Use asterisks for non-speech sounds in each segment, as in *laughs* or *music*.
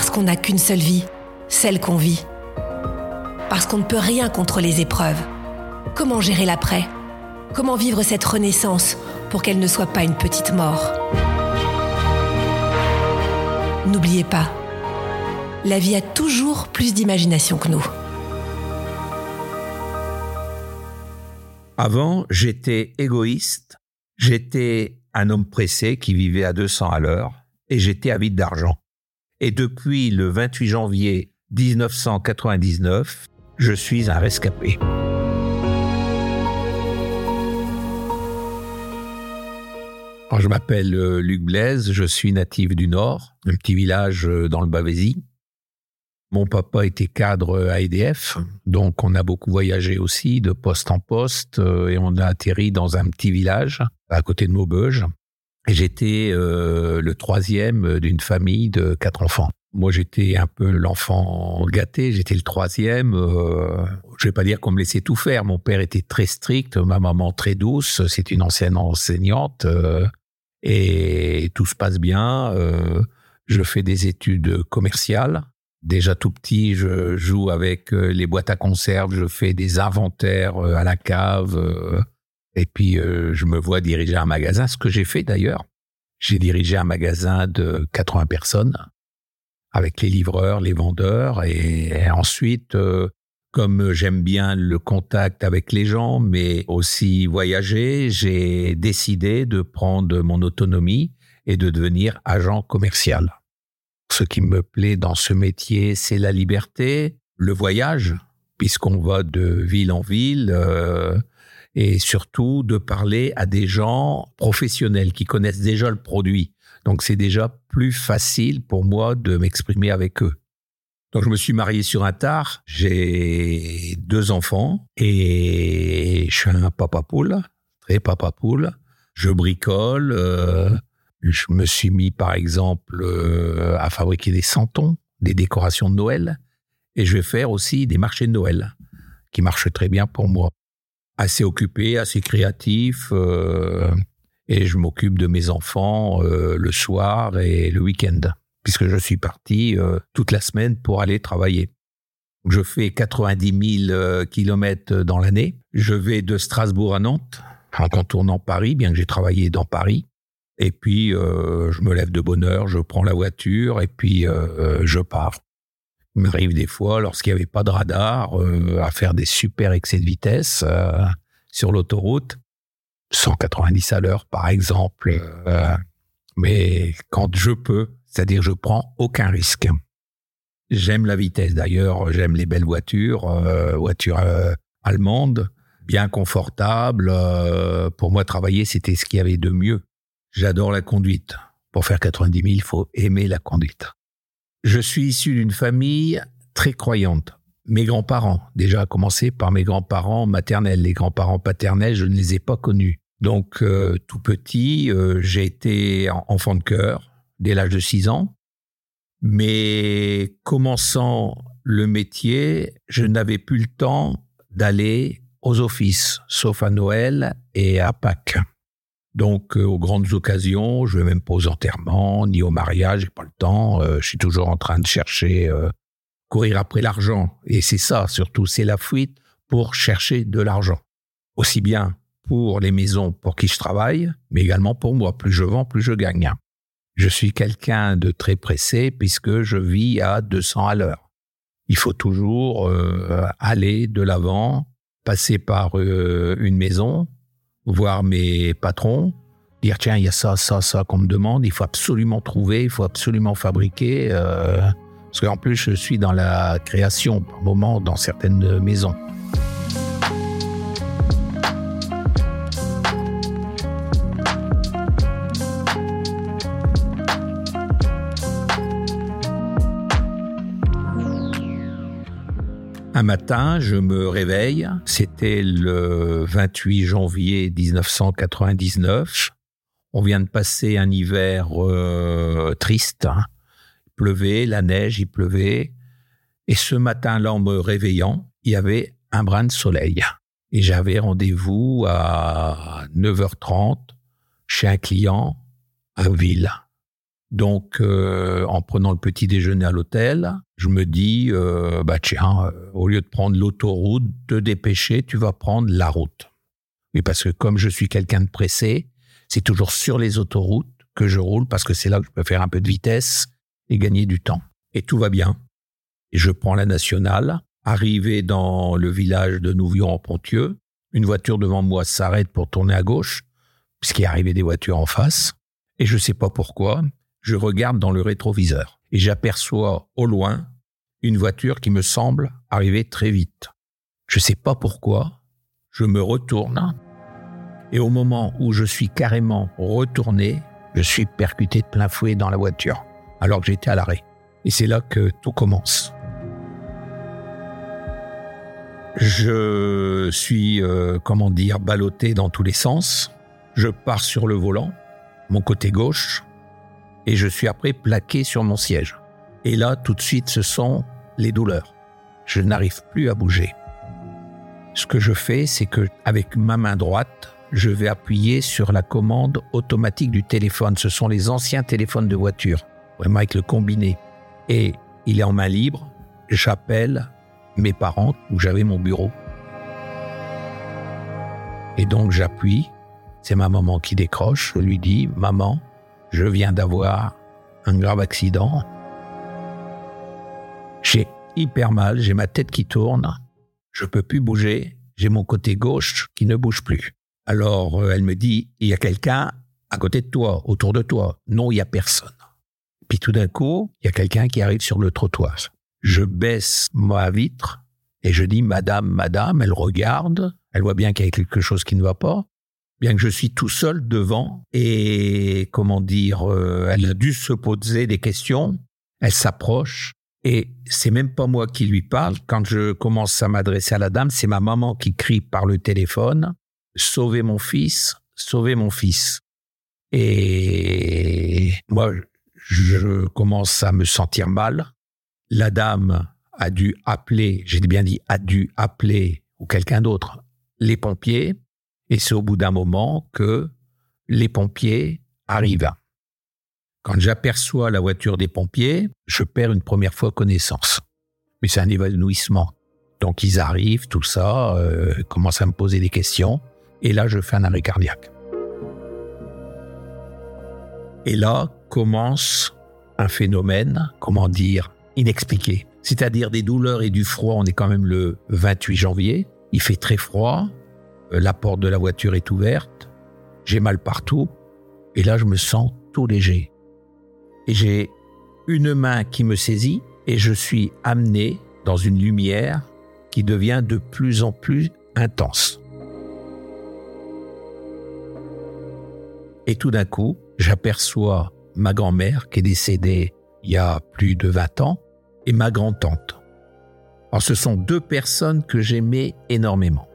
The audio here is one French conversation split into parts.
Parce qu'on n'a qu'une seule vie, celle qu'on vit. Parce qu'on ne peut rien contre les épreuves. Comment gérer l'après? Comment vivre cette renaissance pour qu'elle ne soit pas une petite mort? N'oubliez pas, la vie a toujours plus d'imagination que nous. Avant, j'étais égoïste, j'étais un homme pressé qui vivait à 200 à l'heure et j'étais avide d'argent. Et depuis le 28 janvier 1999, je suis un rescapé. je m'appelle euh, Luc Blaise, je suis natif du Nord, un petit village euh, dans le Bavésie. Mon papa était cadre à EDF, donc on a beaucoup voyagé aussi de poste en poste euh, et on a atterri dans un petit village à côté de Maubeuge. J'étais le troisième d'une famille de quatre enfants. Moi, j'étais un peu l'enfant gâté, j'étais le troisième. Euh, je vais pas dire qu'on me laissait tout faire. Mon père était très strict, ma maman très douce. C'est une ancienne enseignante et tout se passe bien. Euh, je fais des études commerciales. Déjà tout petit, je joue avec euh, les boîtes à conserve, je fais des inventaires euh, à la cave, et puis je me vois diriger un magasin, ce que j'ai fait d'ailleurs. J'ai dirigé un magasin de 80 personnes avec les livreurs, les vendeurs, et ensuite comme j'aime bien le contact avec les gens, mais aussi voyager, j'ai décidé de prendre mon autonomie et de devenir agent commercial. Ce qui me plaît dans ce métier, c'est la liberté, le voyage, puisqu'on va de ville en ville, euh, et surtout de parler à des gens professionnels qui connaissent déjà le produit. Donc c'est déjà plus facile pour moi de m'exprimer avec eux. Donc je me suis marié sur un tard, j'ai deux enfants et je suis un papa poule, très papa poule. Je bricole, euh, je me suis mis par exemple euh, à fabriquer des santons, des décorations de Noël et je vais faire aussi des marchés de Noël qui marchent très bien pour moi. Assez occupé, assez créatif euh, et je m'occupe de mes enfants le soir et le week-end puisque je suis parti euh, toute la semaine pour aller travailler. Je fais 90 000 euh, kilomètres dans l'année. Je vais de Strasbourg à Nantes, en contournant Paris, bien que j'ai travaillé dans Paris. Et puis, euh, je me lève de bonne heure, je prends la voiture et puis je pars. Il m'arrive des fois, lorsqu'il n'y avait pas de radar, à faire des super excès de vitesse sur l'autoroute. 190 à l'heure, par exemple. mais quand je peux, c'est-à-dire, je prends aucun risque. J'aime la vitesse. D'ailleurs, j'aime les belles voitures, euh, voitures euh, allemandes, bien confortables. Euh, pour moi, travailler, c'était ce qu'il y avait de mieux. J'adore la conduite. Pour faire 90 000, il faut aimer la conduite. Je suis issu d'une famille très croyante. Mes grands-parents, déjà à commencer par mes grands-parents maternels. Les grands-parents paternels, je ne les ai pas connus. Donc, tout petit, j'ai été enfant de cœur dès l'âge de 6 ans. Mais commençant le métier, je n'avais plus le temps d'aller aux offices, sauf à Noël et à Pâques. Donc, euh, aux grandes occasions, je vais même pas aux enterrements, ni au mariage, j'ai pas le temps. Euh, je suis toujours en train de chercher, euh, courir après l'argent. Et c'est ça, surtout, c'est la fuite pour chercher de l'argent. Aussi bien pour les maisons pour qui je travaille, mais également pour moi. Plus je vends, plus je gagne. Je suis quelqu'un de très pressé puisque je vis à 200 à l'heure. Il faut toujours aller de l'avant, passer par une maison, voir mes patrons, dire tiens, il y a ça, ça, ça qu'on me demande, il faut absolument trouver, il faut absolument fabriquer. Euh, parce qu'en plus, je suis dans la création par moment dans certaines maisons. Un matin, je me réveille. C'était le 28 janvier 1999. On vient de passer un hiver euh, triste. Hein. Il pleuvait, la neige, il pleuvait. Et ce matin-là, en me réveillant, il y avait un brin de soleil. Et j'avais rendez-vous à 9h30 chez un client à Ville. Donc, euh, en prenant le petit déjeuner à l'hôtel, je me dis, euh, bah tiens, euh, au lieu de prendre l'autoroute, de dépêcher, tu vas prendre la route. Oui, parce que comme je suis quelqu'un de pressé, c'est toujours sur les autoroutes que je roule parce que c'est là que je peux faire un peu de vitesse et gagner du temps. Et tout va bien. Je prends la nationale. Arrivé dans le village de Nouvion-en-Pontieux, une voiture devant moi s'arrête pour tourner à gauche, puisqu'il est arrivé des voitures en face. Et je ne sais pas pourquoi, je regarde dans le rétroviseur et j'aperçois au loin une voiture qui me semble arriver très vite. Je ne sais pas pourquoi, je me retourne et au moment où je suis carrément retourné, je suis percuté de plein fouet dans la voiture alors que j'étais à l'arrêt. Et c'est là que tout commence. Je suis, euh, comment dire, ballotté dans tous les sens. Je pars sur le volant, mon côté gauche, et je suis après plaqué sur mon siège. Et là, tout de suite, ce sont les douleurs. Je n'arrive plus à bouger. Ce que je fais, c'est que avec ma main droite, je vais appuyer sur la commande automatique du téléphone. Ce sont les anciens téléphones de voiture, vraiment avec le combiné. Et il est en main libre. J'appelle mes parents où j'avais mon bureau. Et donc j'appuie. C'est ma maman qui décroche. Je lui dis, maman, je viens d'avoir un grave accident. J'ai hyper mal, j'ai ma tête qui tourne, je peux plus bouger, j'ai mon côté gauche qui ne bouge plus. Alors euh, elle me dit, il y a quelqu'un à côté de toi, autour de toi. Non, il y a personne. Puis tout d'un coup, il y a quelqu'un qui arrive sur le trottoir. Je baisse ma vitre et je dis, Madame, Madame, elle regarde, elle voit bien qu'il y a quelque chose qui ne va pas bien que je suis tout seul devant et comment dire, euh, elle a dû se poser des questions, elle s'approche et c'est même pas moi qui lui parle. Quand je commence à m'adresser à la dame, c'est ma maman qui crie par le téléphone Sauvez mon fils, sauvez mon fils. Et moi, je commence à me sentir mal. La dame a dû appeler, j'ai bien dit a dû appeler, ou quelqu'un d'autre, les pompiers. Et c'est au bout d'un moment que les pompiers arrivent. Quand j'aperçois la voiture des pompiers, je perds une première fois connaissance. Mais c'est un évanouissement. Donc ils arrivent, tout ça, euh, commencent à me poser des questions, et là je fais un arrêt cardiaque. Et là commence un phénomène, comment dire, inexpliqué. C'est-à-dire des douleurs et du froid. On est quand même le 28 janvier. Il fait très froid. Euh, la porte de la voiture est ouverte, j'ai mal partout, et là je me sens tout léger. Et j'ai une main qui me saisit, et je suis amené dans une lumière qui devient de plus en plus intense. Et tout d'un coup, j'aperçois ma grand-mère qui est décédée il y a plus de 20 ans et ma grand-tante. Alors ce sont deux personnes que j'aimais énormément.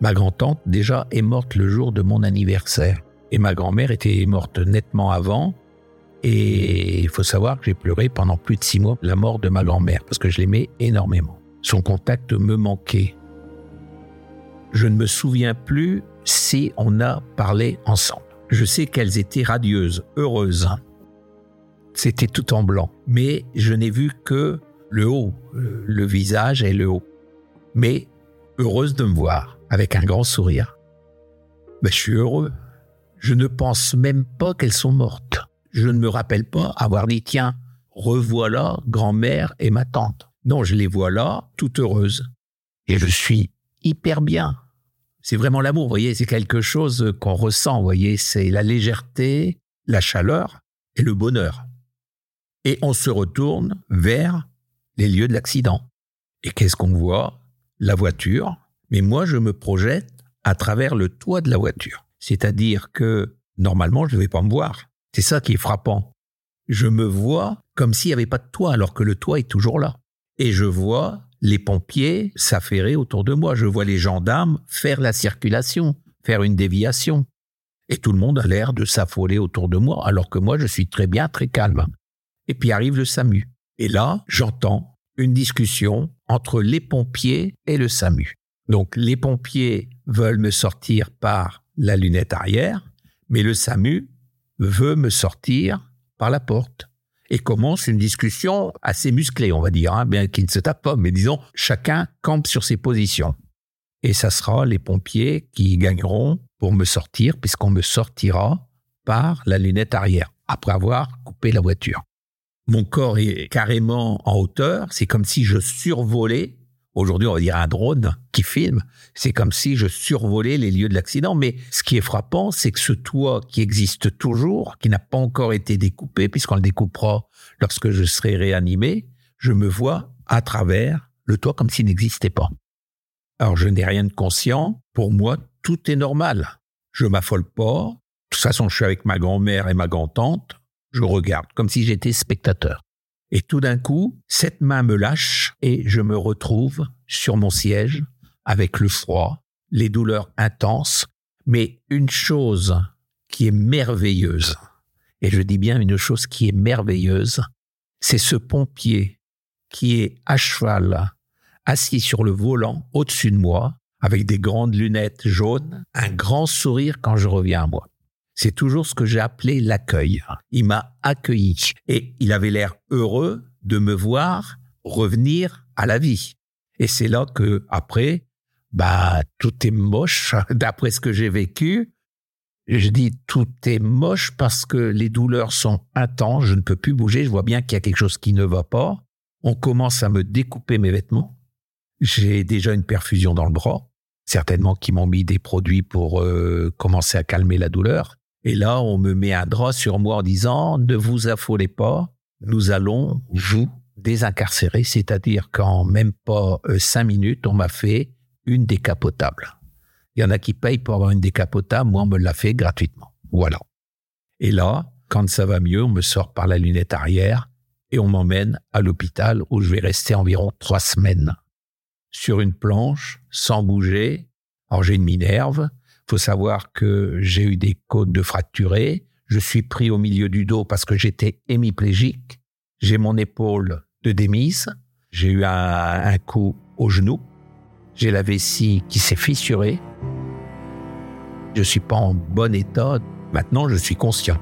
Ma grand-tante, déjà, est morte le jour de mon anniversaire. Et ma grand-mère était morte nettement avant. Et il faut savoir que j'ai pleuré pendant plus de six mois la mort de ma grand-mère, parce que je l'aimais énormément. Son contact me manquait. Je ne me souviens plus si on a parlé ensemble. Je sais qu'elles étaient radieuses, heureuses. C'était tout en blanc. Mais je n'ai vu que le haut, le visage et le haut. Mais heureuse de me voir avec un grand sourire. ben, je suis heureux. Je ne pense même pas qu'elles sont mortes. Je ne me rappelle pas avoir dit, tiens, revoilà grand-mère et ma tante. Non, je les vois là, toutes heureuses. Et je suis hyper bien. C'est vraiment l'amour, vous voyez, c'est quelque chose qu'on ressent, vous voyez, c'est la légèreté, la chaleur et le bonheur. Et on se retourne vers les lieux de l'accident. Et qu'est-ce qu'on voit? La voiture. Mais moi, je me projette à travers le toit de la voiture. C'est-à-dire que normalement, je ne vais pas me voir. C'est ça qui est frappant. Je me vois comme s'il n'y avait pas de toit, alors que le toit est toujours là. Et je vois les pompiers s'affairer autour de moi. Je vois les gendarmes faire la circulation, faire une déviation. Et tout le monde a l'air de s'affoler autour de moi, alors que moi, je suis très bien, très calme. Et puis arrive le SAMU. Et là, j'entends une discussion entre les pompiers et le SAMU. Donc, les pompiers veulent me sortir par la lunette arrière, mais le SAMU veut me sortir par la porte et commence une discussion assez musclée, on va dire, hein, bien qu'il ne se tape pas, mais disons, chacun campe sur ses positions. Et ça sera les pompiers qui gagneront pour me sortir, puisqu'on me sortira par la lunette arrière, après avoir coupé la voiture. Mon corps est carrément en hauteur, c'est comme si je survolais Aujourd'hui, on va dire un drone qui filme. C'est comme si je survolais les lieux de l'accident. Mais ce qui est frappant, c'est que ce toit qui existe toujours, qui n'a pas encore été découpé, puisqu'on le découpera lorsque je serai réanimé, je me vois à travers le toit comme s'il n'existait pas. Alors, je n'ai rien de conscient. Pour moi, tout est normal. Je m'affole pas. De toute façon, je suis avec ma grand-mère et ma grand-tante. Je regarde comme si j'étais spectateur. Et tout d'un coup, cette main me lâche et je me retrouve sur mon siège avec le froid, les douleurs intenses, mais une chose qui est merveilleuse, et je dis bien une chose qui est merveilleuse, c'est ce pompier qui est à cheval, assis sur le volant au-dessus de moi, avec des grandes lunettes jaunes, un grand sourire quand je reviens à moi. C'est toujours ce que j'ai appelé l'accueil. Il m'a accueilli et il avait l'air heureux de me voir revenir à la vie. Et c'est là que, après, bah, tout est moche, *laughs* d'après ce que j'ai vécu. Je dis tout est moche parce que les douleurs sont intenses, je ne peux plus bouger, je vois bien qu'il y a quelque chose qui ne va pas. On commence à me découper mes vêtements. J'ai déjà une perfusion dans le bras, certainement qui m'ont mis des produits pour euh, commencer à calmer la douleur. Et là, on me met un drap sur moi en disant ne vous affolez pas, nous allons vous désincarcérer, c'est-à-dire qu'en même pas euh, cinq minutes, on m'a fait une décapotable. Il y en a qui payent pour avoir une décapotable, moi on me l'a fait gratuitement. Voilà. Et là, quand ça va mieux, on me sort par la lunette arrière et on m'emmène à l'hôpital où je vais rester environ trois semaines. Sur une planche, sans bouger. Alors j'ai une minerve, faut savoir que j'ai eu des côtes de fracturées. Je suis pris au milieu du dos parce que j'étais hémiplégique. J'ai mon épaule de démise. J'ai eu un, coup au genou. J'ai la vessie qui s'est fissurée. Je suis pas en bon état. Maintenant, je suis conscient.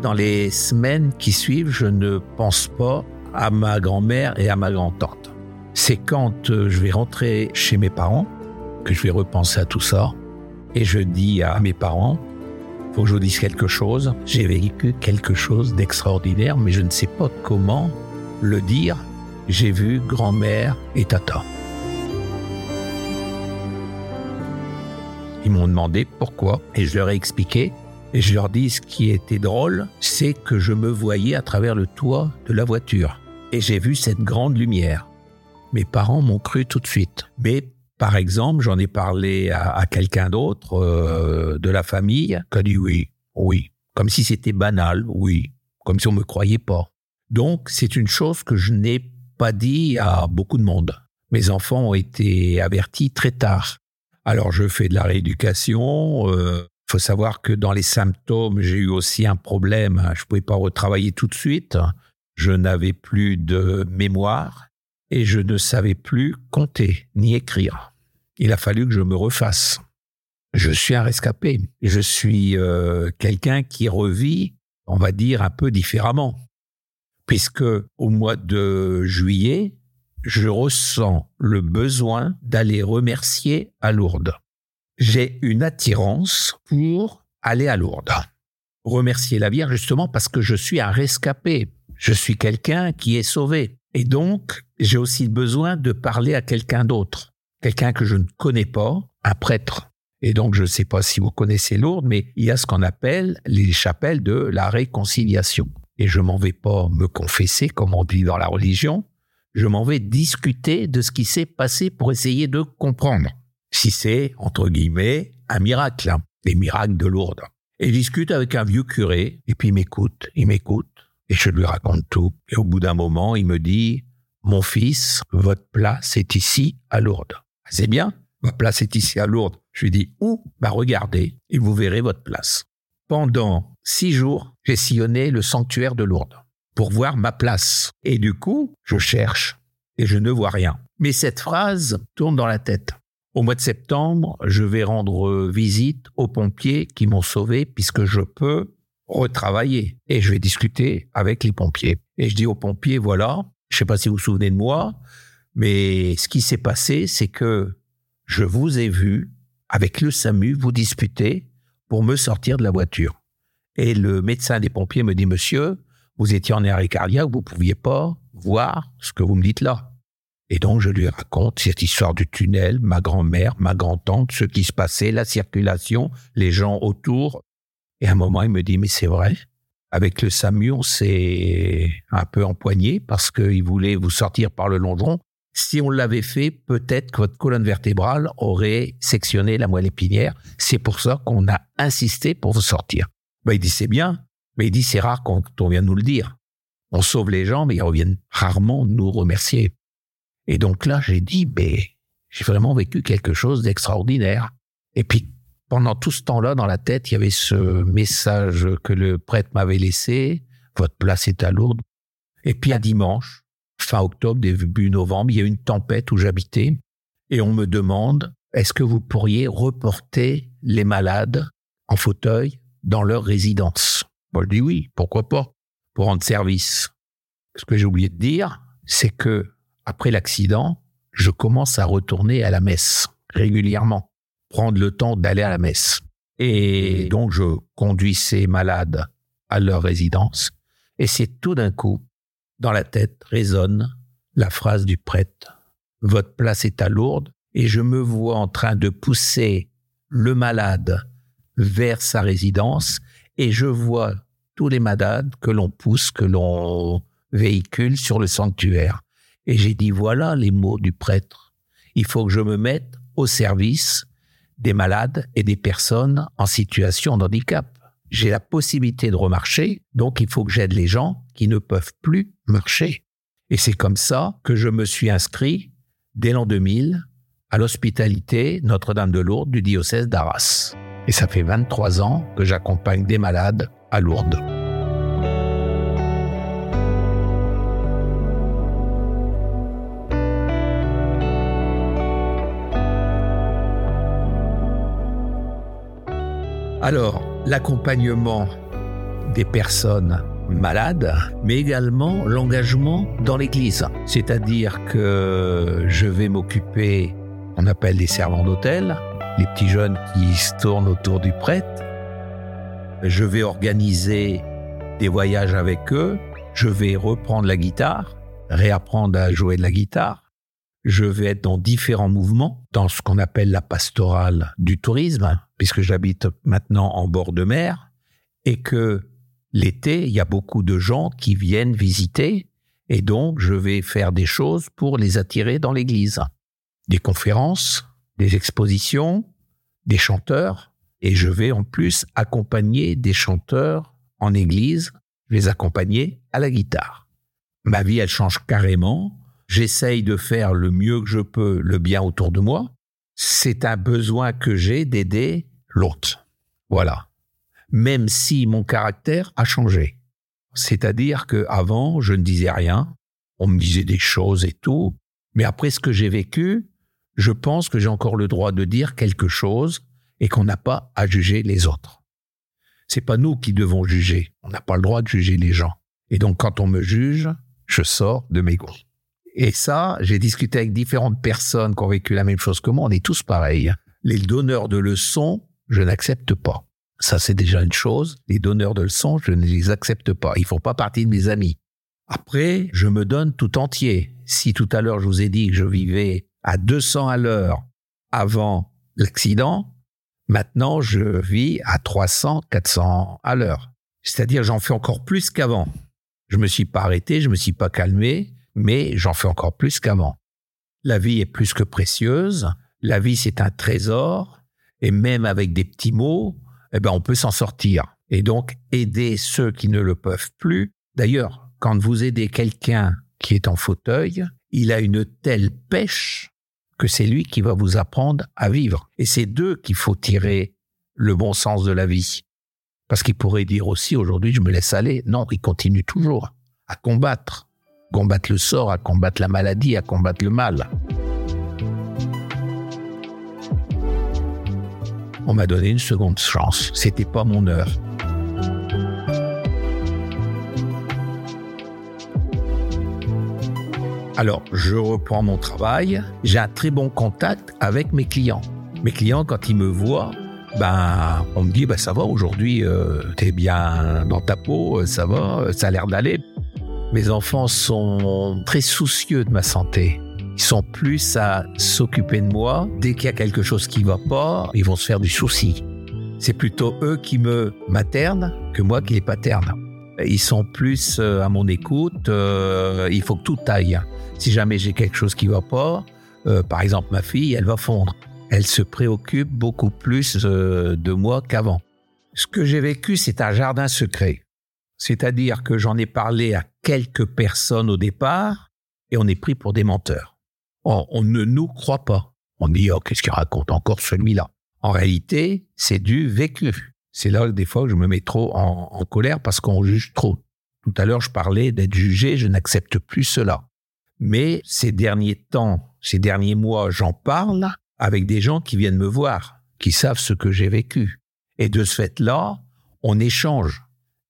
Dans les semaines qui suivent, je ne pense pas à ma grand-mère et à ma grand-tante. C'est quand euh, je vais rentrer chez mes parents que je vais repenser à tout ça et je dis à mes parents, faut que je vous dise quelque chose, j'ai vécu quelque chose d'extraordinaire mais je ne sais pas comment le dire. J'ai vu grand-mère et tata. Ils m'ont demandé pourquoi et je leur ai expliqué et je leur dis ce qui était drôle, c'est que je me voyais à travers le toit de la voiture et j'ai vu cette grande lumière. Mes parents m'ont cru tout de suite. Mais par exemple, j'en ai parlé à, quelqu'un d'autre euh, de la famille qui a dit oui, oui, comme si c'était banal, oui, comme si on me croyait pas. Donc c'est une chose que je n'ai pas dit à beaucoup de monde. Mes enfants ont été avertis très tard. Alors je fais de la rééducation. Il euh, faut savoir que dans les symptômes, j'ai eu aussi un problème. Je pouvais pas retravailler tout de suite. Je n'avais plus de mémoire et je ne savais plus compter ni écrire. Il a fallu que je me refasse. Je suis un rescapé. Je suis euh, quelqu'un qui revit, on va dire, un peu différemment. puisque au mois de juillet, je ressens le besoin d'aller remercier à Lourdes. J'ai une attirance pour aller à Lourdes. Remercier la Vierge justement parce que je suis un rescapé. Je suis quelqu'un qui est sauvé. Et donc, j'ai aussi besoin de parler à quelqu'un d'autre. Quelqu'un que je ne connais pas, un prêtre. Et donc, je ne sais pas si vous connaissez Lourdes, mais il y a ce qu'on appelle les chapelles de la réconciliation. Et je m'en vais pas me confesser, comme on dit dans la religion. Je m'en vais discuter de ce qui s'est passé pour essayer de comprendre si c'est, entre guillemets, un miracle, hein, les miracles de Lourdes. Et discute avec un vieux curé, et puis il m'écoute, il m'écoute, et je lui raconte tout. Et au bout d'un moment, il me dit, mon fils, votre place est ici à Lourdes. C'est bien, ma place est ici à Lourdes. Je lui dis, où? Bah regardez, et vous verrez votre place. Pendant six jours, j'ai sillonné le sanctuaire de Lourdes pour voir ma place. Et du coup, je cherche et je ne vois rien. Mais cette phrase tourne dans la tête. Au mois de septembre, je vais rendre visite aux pompiers qui m'ont sauvé puisque je peux retravailler et je vais discuter avec les pompiers. Et je dis aux pompiers, voilà, je ne sais pas si vous vous souvenez de moi, mais ce qui s'est passé, c'est que je vous ai vu avec le SAMU vous disputer pour me sortir de la voiture. Et le médecin des pompiers me dit, monsieur, vous étiez en arrêt cardiaque, vous ne pouviez pas voir ce que vous me dites là. Et donc je lui raconte cette histoire du tunnel, ma grand-mère, ma grand-tante, ce qui se passait, la circulation, les gens autour. Et à un moment, il me dit, mais c'est vrai, avec le SAMU, on s'est un peu empoigné parce qu'il voulait vous sortir par le longeron. Si on l'avait fait, peut-être que votre colonne vertébrale aurait sectionné la moelle épinière. C'est pour ça qu'on a insisté pour vous sortir. Ben, il dit c'est bien, mais il dit c'est rare quand on vient nous le dire. On sauve les gens, mais ils reviennent rarement nous remercier. Et donc là, j'ai dit, ben, j'ai vraiment vécu quelque chose d'extraordinaire. Et puis, pendant tout ce temps-là, dans la tête, il y avait ce message que le prêtre m'avait laissé. Votre place est à Lourdes. Et puis, à dimanche, fin octobre, début novembre, il y a une tempête où j'habitais et on me demande est-ce que vous pourriez reporter les malades en fauteuil dans leur résidence? Moi, je dis oui, pourquoi pas, pour rendre service. Ce que j'ai oublié de dire, c'est que après l'accident, je commence à retourner à la messe régulièrement, prendre le temps d'aller à la messe. Et donc, je conduis ces malades à leur résidence. Et c'est tout d'un coup dans la tête résonne la phrase du prêtre. Votre place est à Lourdes et je me vois en train de pousser le malade vers sa résidence et je vois tous les malades que l'on pousse, que l'on véhicule sur le sanctuaire. Et j'ai dit, voilà les mots du prêtre. Il faut que je me mette au service des malades et des personnes en situation de handicap j'ai la possibilité de remarcher, donc il faut que j'aide les gens qui ne peuvent plus marcher. Et c'est comme ça que je me suis inscrit dès l'an 2000 à l'hospitalité Notre-Dame de Lourdes du diocèse d'Arras. Et ça fait 23 ans que j'accompagne des malades à Lourdes. Alors, l'accompagnement des personnes malades, mais également l'engagement dans l'Église. C'est-à-dire que je vais m'occuper, on appelle les servants d'hôtel, les petits jeunes qui se tournent autour du prêtre. Je vais organiser des voyages avec eux. Je vais reprendre la guitare, réapprendre à jouer de la guitare. Je vais être dans différents mouvements, dans ce qu'on appelle la pastorale du tourisme, puisque j'habite maintenant en bord de mer, et que l'été, il y a beaucoup de gens qui viennent visiter, et donc je vais faire des choses pour les attirer dans l'église. Des conférences, des expositions, des chanteurs, et je vais en plus accompagner des chanteurs en église, les accompagner à la guitare. Ma vie, elle change carrément. J'essaye de faire le mieux que je peux le bien autour de moi. C'est un besoin que j'ai d'aider l'autre. Voilà. Même si mon caractère a changé. C'est-à-dire que avant, je ne disais rien, on me disait des choses et tout, mais après ce que j'ai vécu, je pense que j'ai encore le droit de dire quelque chose et qu'on n'a pas à juger les autres. C'est pas nous qui devons juger, on n'a pas le droit de juger les gens. Et donc, quand on me juge, je sors de mes gonds. Et ça, j'ai discuté avec différentes personnes qui ont vécu la même chose que moi. On est tous pareils. Les donneurs de leçons, je n'accepte pas. Ça, c'est déjà une chose. Les donneurs de leçons, je ne les accepte pas. Ils font pas partie de mes amis. Après, je me donne tout entier. Si tout à l'heure, je vous ai dit que je vivais à 200 à l'heure avant l'accident, maintenant, je vis à 300, 400 à l'heure. C'est-à-dire, j'en fais encore plus qu'avant. Je me suis pas arrêté, je me suis pas calmé, mais j'en fais encore plus qu'avant. La vie est plus que précieuse. La vie, c'est un trésor. Et même avec des petits mots, eh ben, on peut s'en sortir. Et donc, aider ceux qui ne le peuvent plus. D'ailleurs, quand vous aidez quelqu'un qui est en fauteuil, il a une telle pêche que c'est lui qui va vous apprendre à vivre. Et c'est d'eux qu'il faut tirer le bon sens de la vie. Parce qu'il pourrait dire aussi aujourd'hui, je me laisse aller. Non, il continue toujours à combattre. Combattre le sort, à combattre la maladie, à combattre le mal. On m'a donné une seconde chance. C'était pas mon heure. Alors, je reprends mon travail. J'ai un très bon contact avec mes clients. Mes clients, quand ils me voient, ben, on me dit, ben, ça va, aujourd'hui, euh, t'es bien dans ta peau, ça va, ça a l'air d'aller. Mes enfants sont très soucieux de ma santé. Ils sont plus à s'occuper de moi. Dès qu'il y a quelque chose qui va pas, ils vont se faire du souci. C'est plutôt eux qui me maternent que moi qui les paterne. Ils sont plus euh, à mon écoute. Euh, il faut que tout aille. Si jamais j'ai quelque chose qui va pas, euh, par exemple ma fille, elle va fondre. Elle se préoccupe beaucoup plus de moi qu'avant. Ce que j'ai vécu, c'est un jardin secret. C'est-à-dire que j'en ai parlé à quelques personnes au départ et on est pris pour des menteurs. Oh, on, ne nous croit pas. On dit, oh, qu'est-ce qu'il raconte encore celui-là? En réalité, c'est du vécu. C'est là des fois que je me mets trop en, colère parce qu'on juge trop. Tout à l'heure, je parlais d'être jugé, je n'accepte plus cela. Mais ces derniers temps, ces derniers mois, j'en parle avec des gens qui viennent me voir, qui savent ce que j'ai vécu. Et de ce fait-là, on échange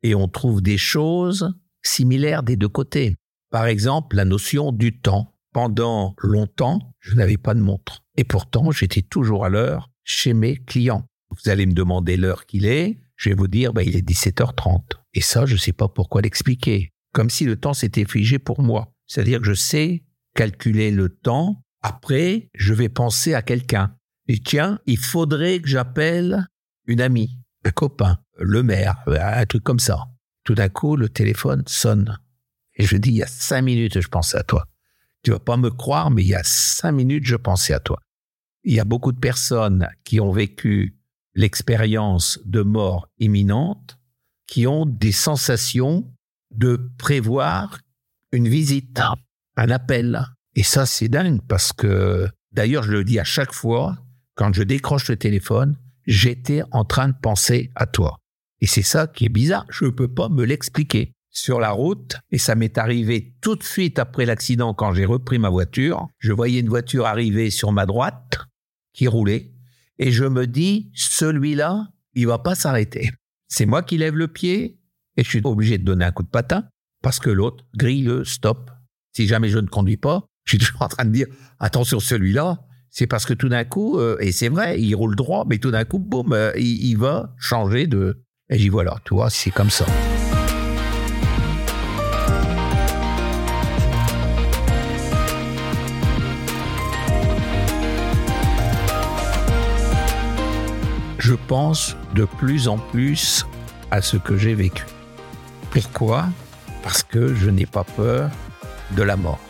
et on trouve des choses similaires des deux côtés. Par exemple, la notion du temps. Pendant longtemps, je n'avais pas de montre. Et pourtant, j'étais toujours à l'heure chez mes clients. Vous allez me demander l'heure qu'il est. Je vais vous dire, bah, il est 17h30. Et ça, je ne sais pas pourquoi l'expliquer. Comme si le temps s'était figé pour moi. C'est-à-dire que je sais calculer le temps. Après, je vais penser à quelqu'un. Et tiens, il faudrait que j'appelle une amie, un copain, le maire, un truc comme ça. Tout d'un coup, le téléphone sonne. Et je dis, il y a cinq minutes, je pensais à toi. Tu vas pas me croire, mais il y a cinq minutes, je pensais à toi. Il y a beaucoup de personnes qui ont vécu l'expérience de mort imminente, qui ont des sensations de prévoir une visite, un appel. Et ça, c'est dingue parce que, d'ailleurs, je le dis à chaque fois, quand je décroche le téléphone, j'étais en train de penser à toi. Et c'est ça qui est bizarre. Je ne peux pas me l'expliquer sur la route et ça m'est arrivé tout de suite après l'accident quand j'ai repris ma voiture. Je voyais une voiture arriver sur ma droite qui roulait et je me dis celui-là, il va pas s'arrêter. C'est moi qui lève le pied et je suis obligé de donner un coup de patin parce que l'autre grille le stop. Si jamais je ne conduis pas, je suis toujours en train de dire attention celui-là, c'est parce que tout d'un coup, euh, et c'est vrai, il roule droit, mais tout d'un coup, boum, euh, il, il, va changer de... Et j'y voilà, tu vois, c'est comme ça. Je pense de plus en plus à ce que j'ai vécu. Pourquoi? Parce que je n'ai pas peur de la mort.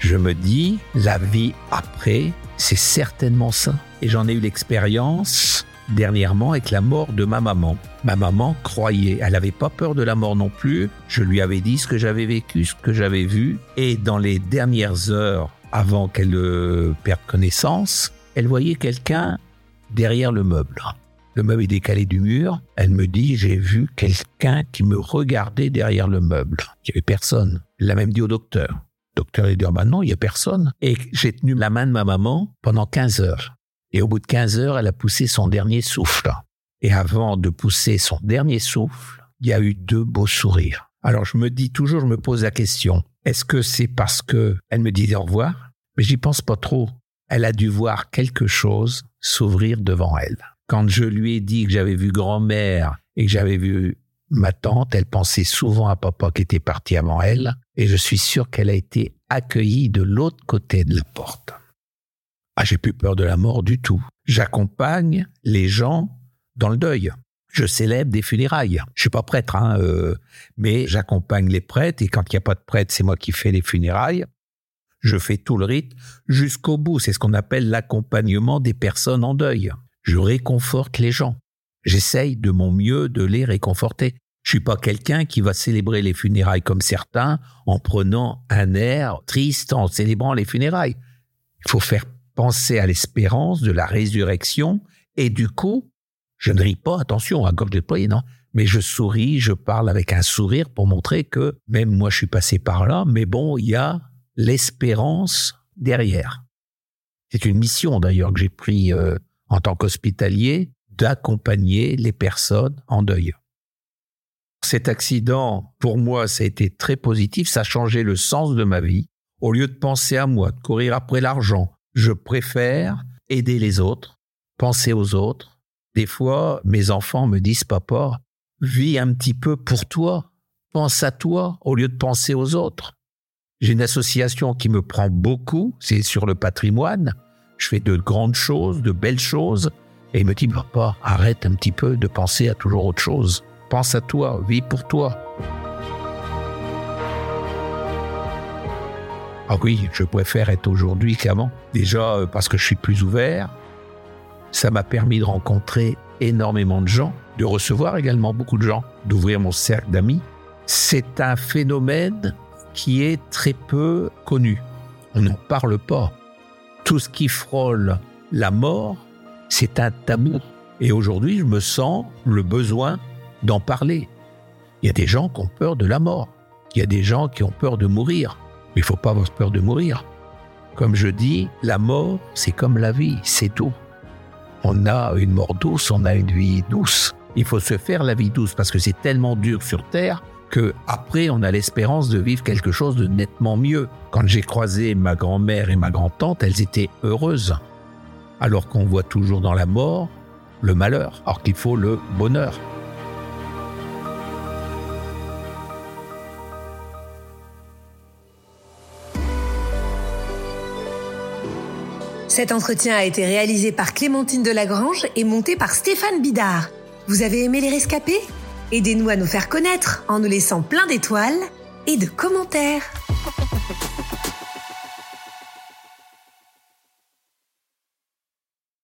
Je me dis, la vie après, c'est certainement ça. Et j'en ai eu l'expérience dernièrement avec la mort de ma maman. Ma maman croyait, elle n'avait pas peur de la mort non plus. Je lui avais dit ce que j'avais vécu, ce que j'avais vu. Et dans les dernières heures avant qu'elle euh, perde connaissance, elle voyait quelqu'un derrière le meuble. Le meuble est décalé du mur. Elle me dit, j'ai vu quelqu'un qui me regardait derrière le meuble. Il n'y avait personne. Elle l'a même dit au docteur. Le docteur a dit, ah ben non, il n'y a personne. Et j'ai tenu la main de ma maman pendant 15 heures. Et au bout de 15 heures, elle a poussé son dernier souffle. Et avant de pousser son dernier souffle, il y a eu deux beaux sourires. Alors je me dis toujours, je me pose la question, est-ce que c'est parce que elle me disait au revoir? Mais j'y pense pas trop. Elle a dû voir quelque chose s'ouvrir devant elle. Quand je lui ai dit que j'avais vu grand-mère et que j'avais vu ma tante, elle pensait souvent à papa qui était parti avant elle, et je suis sûr qu'elle a été accueillie de l'autre côté de la porte. Ah, j'ai plus peur de la mort du tout. J'accompagne les gens dans le deuil. Je célèbre des funérailles. Je suis pas prêtre, hein, euh, mais j'accompagne les prêtres et quand il n'y a pas de prêtre, c'est moi qui fais les funérailles. Je fais tout le rite jusqu'au bout. C'est ce qu'on appelle l'accompagnement des personnes en deuil. Je réconforte les gens. J'essaye de mon mieux de les réconforter. Je suis pas quelqu'un qui va célébrer les funérailles comme certains en prenant un air triste en célébrant les funérailles. Il faut faire penser à l'espérance de la résurrection et du coup, je ne ris pas, attention, à gorge déployée, non, mais je souris, je parle avec un sourire pour montrer que même moi je suis passé par là, mais bon, il y a l'espérance derrière. C'est une mission d'ailleurs que j'ai pris euh, en tant qu'hospitalier d'accompagner les personnes en deuil. Cet accident, pour moi, ça a été très positif, ça a changé le sens de ma vie. Au lieu de penser à moi, de courir après l'argent, je préfère aider les autres, penser aux autres. Des fois, mes enfants me disent, papa, vis un petit peu pour toi, pense à toi au lieu de penser aux autres. J'ai une association qui me prend beaucoup, c'est sur le patrimoine. Je fais de grandes choses, de belles choses, et il me dit, papa, arrête un petit peu de penser à toujours autre chose. Pense à toi, vis pour toi. Ah oui, je préfère être aujourd'hui qu'avant. Déjà euh, parce que je suis plus ouvert. Ça m'a permis de rencontrer énormément de gens, de recevoir également beaucoup de gens, d'ouvrir mon cercle d'amis. C'est un phénomène qui est très peu connu. On n'en parle pas. Tout ce qui frôle la mort c'est un tabou. Et aujourd'hui, je me sens le besoin d'en parler. Il y a des gens qui ont peur de la mort. Il y a des gens qui ont peur de mourir. Mais il faut pas avoir peur de mourir. Comme je dis, la mort, c'est comme la vie, c'est tout. On a une mort douce, on a une vie douce. Il faut se faire la vie douce parce que c'est tellement dur sur Terre que après on a l'espérance de vivre quelque chose de nettement mieux. Quand j'ai croisé ma grand-mère et ma grand-tante, elles étaient heureuses alors qu'on voit toujours dans la mort le malheur, alors qu'il faut le bonheur. Cet entretien a été réalisé par Clémentine Delagrange et monté par Stéphane Bidard. Vous avez aimé les rescapés? Aidez-nous à nous faire connaître en nous laissant plein d'étoiles et de commentaires.